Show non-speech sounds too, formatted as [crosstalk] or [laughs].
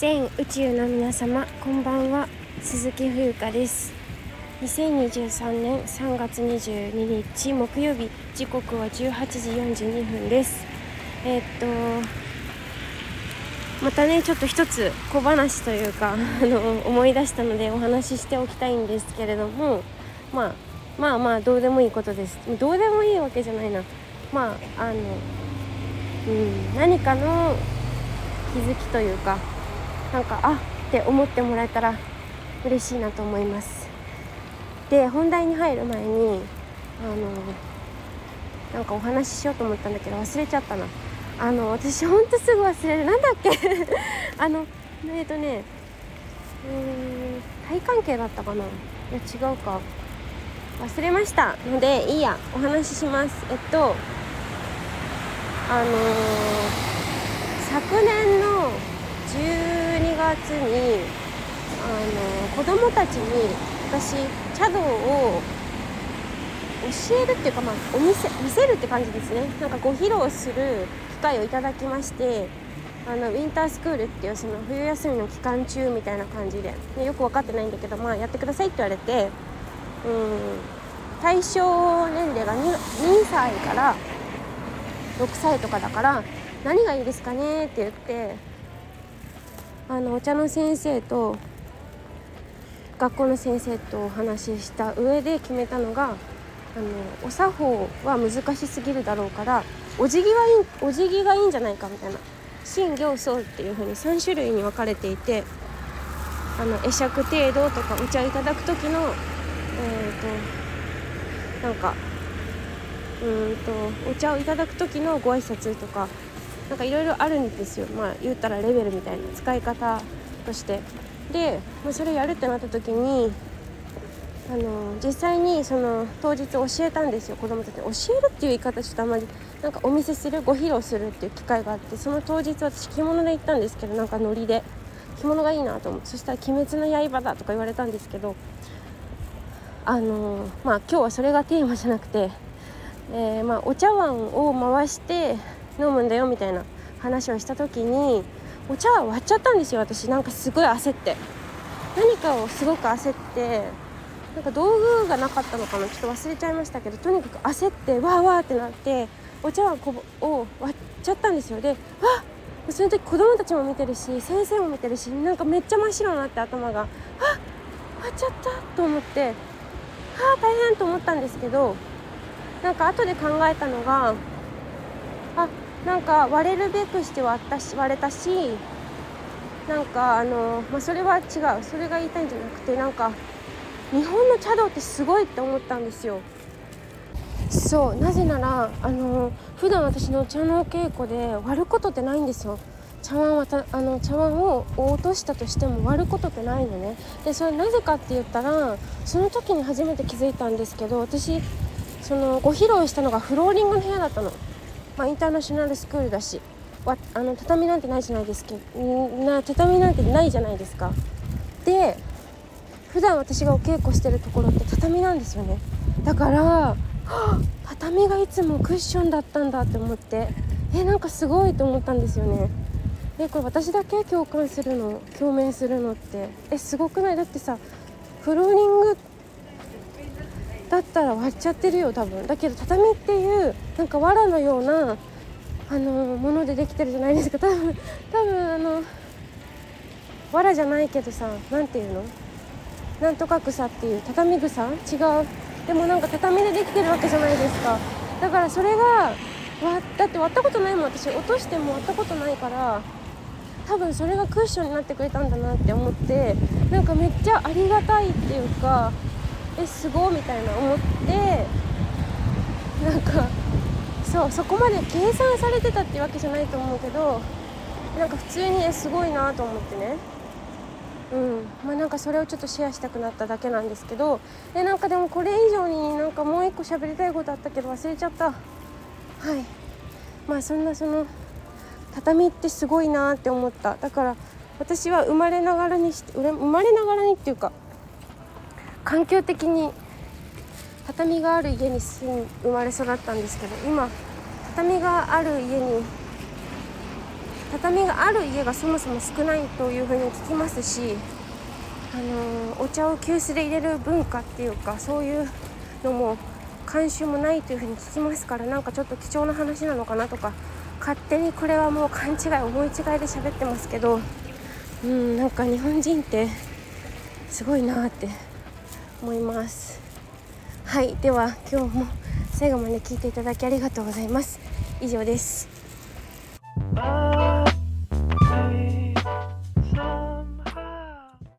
全宇宙の皆様こんばんは。鈴木冬香です。2023年3月22日木曜日時刻は18時42分です。えー、っとまたねちょっと一つ小話というか [laughs] あの思い出したのでお話ししておきたいんですけれども、まあ、まあまあどうでもいいことです。どうでもいいわけじゃないな。まああの、うん、何かの気づきというかなんかあって思ってもらえたら嬉しいなと思います。で本題に入る前にあのなんかお話ししようと思ったんだけど忘れちゃったな。あの私ほんとすぐ忘れる。なんだっけ？[laughs] あのえっ、ー、とねうん体関係だったかな？いや違うか。忘れました。のでいいや。お話しします。えっとあのー、昨年の12月にあの子供たちに私茶道を教えるっていうか、まあ、お見せ見せるって感じですね。なんかご披露する機会をいただきましてあのウィンタースクールっていうその冬休みの期間中みたいな感じで。でよく分かってないんだけど、まあ、やってくださいって言われてうん対象年齢が 2, 2歳から6歳とかだから何がいいですかねって言ってあのお茶の先生と学校の先生とお話しした上で決めたのがあのお作法は難しすぎるだろうからお辞儀はいいお辞儀がいいんじゃないかみたいな真行僧っていう風に3種類に分かれていてあの会釈程度とかお茶をいただく時のえっ、ー、となんかうんとお茶をいただく時のご挨拶とかなんかいろいろあるんですよ。まあ言ったらレベルみたいな使い方として。で、まあ、それやるってなった時にあの実際にその当日教えたんですよ。子供たちに。教えるっていう言い方ちょっとあまりなんかお見せするご披露するっていう機会があってその当日私着物で行ったんですけどなんかノリで。着物がいいなと思って。そしたら「鬼滅の刃だ」とか言われたんですけどあのまあ今日はそれがテーマじゃなくて、えー、まあ、お茶碗を回して飲むんだよみたいな話をした時にお茶は割っちゃったんですよ私。なんかすごい焦って。何かをすごく焦ってなんか道具がなかったのかな。ちょっと忘れちゃいましたけどとにかく焦ってわーわーってなってお茶碗を割っちゃったんですよ。でわっ！その時子供たちも見てるし先生も見てるしなんかめっちゃ真っ白になって頭があ割っちゃったと思ってああ大変と思ったんですけどなんか後で考えたのがあなんか割れるべくして割ったし割れたしなんかあの、まあ、それは違う。それが言いたいんじゃなくてなんか日本の茶道ってすごいって思ったんですよ。そうなぜならあの普段私の茶の稽古で割ることってないんですよ。茶碗はたあの茶碗を落としたとしても割ることってないのね。でそれなぜかって言ったらその時に初めて気づいたんですけど私そのご披露したのがフローリングの部屋だったの。まあ、インターナショナルスクールだしわあの畳なんてないじゃないですかな畳なんてないじゃないですか。で普段私がお稽古してるところって畳なんですよね。だから [gasps] 畳がいつもクッションだったんだって思ってえなんかすごいと思ったんですよね。えこれ私だけ共感するの？共鳴するのって？えすごくない？だってさフローリングだったら割っちゃってるよ多分。だけど畳っていうなんか藁のようなあのものでできてるじゃないですか。多分多分あの藁じゃないけどさ何ていうの？なんとか草っていう畳草？違う。でもなんか畳でできてるわけじゃないですか。だからそれが割だって割ったことないもん。私落としても割ったことないから多分それがクッションになってくれたんだなって思ってなんかめっちゃありがたいっていうかえすごいみたいな思ってなんかそうそこまで計算されてたってわけじゃないと思うけどなんか普通にえすごいなと思ってね。うん。まあなんかそれをちょっとシェアしたくなっただけなんですけどでなんかでもこれ以上になんかもう一個喋りたいことあったけど忘れちゃった。はい。まあそんなその畳ってすごいなって思った。だから私は生まれながらにして生まれながらにっていうか環境的に畳がある家に生まれ育ったんですけど今畳がある家に畳がある家がそもそも少ないというふうに聞きますし、あのー、お茶を急須で入れる文化っていうかそういうのも慣習もないというふうに聞きますからなんかちょっと貴重な話なのかなとか勝手にこれはもう勘違い思い違いで喋ってますけどうんなんか日本人ってすごいなって思います。はいでは今日も最後まで聞いていただきありがとうございます。以上です。